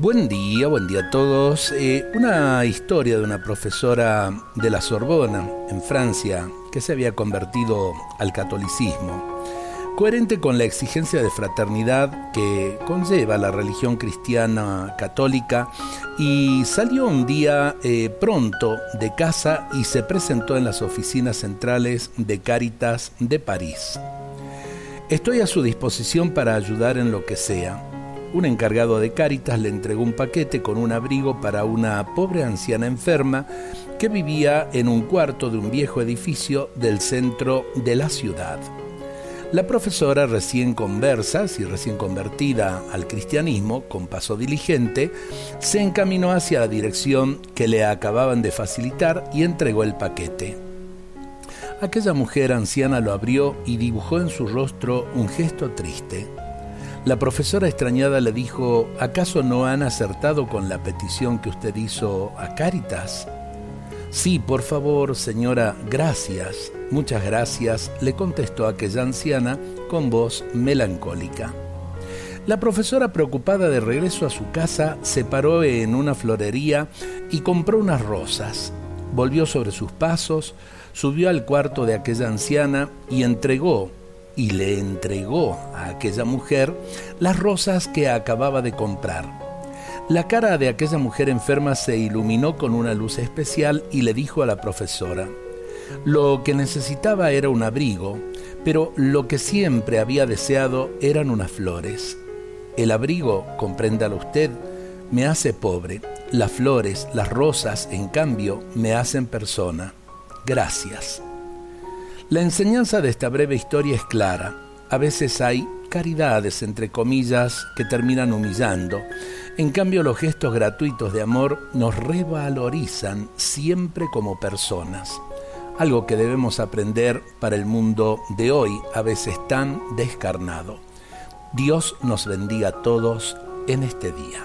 Buen día, buen día a todos. Eh, una historia de una profesora de la Sorbona, en Francia, que se había convertido al catolicismo, coherente con la exigencia de fraternidad que conlleva la religión cristiana católica, y salió un día eh, pronto de casa y se presentó en las oficinas centrales de Cáritas de París. Estoy a su disposición para ayudar en lo que sea un encargado de Cáritas le entregó un paquete con un abrigo para una pobre anciana enferma que vivía en un cuarto de un viejo edificio del centro de la ciudad. La profesora recién conversa, y recién convertida al cristianismo, con paso diligente, se encaminó hacia la dirección que le acababan de facilitar y entregó el paquete. Aquella mujer anciana lo abrió y dibujó en su rostro un gesto triste. La profesora extrañada le dijo, ¿acaso no han acertado con la petición que usted hizo a Cáritas? Sí, por favor, señora, gracias, muchas gracias, le contestó aquella anciana con voz melancólica. La profesora, preocupada de regreso a su casa, se paró en una florería y compró unas rosas. Volvió sobre sus pasos, subió al cuarto de aquella anciana y entregó y le entregó a aquella mujer las rosas que acababa de comprar. La cara de aquella mujer enferma se iluminó con una luz especial y le dijo a la profesora, lo que necesitaba era un abrigo, pero lo que siempre había deseado eran unas flores. El abrigo, compréndalo usted, me hace pobre. Las flores, las rosas, en cambio, me hacen persona. Gracias. La enseñanza de esta breve historia es clara. A veces hay caridades, entre comillas, que terminan humillando. En cambio, los gestos gratuitos de amor nos revalorizan siempre como personas. Algo que debemos aprender para el mundo de hoy, a veces tan descarnado. Dios nos bendiga a todos en este día.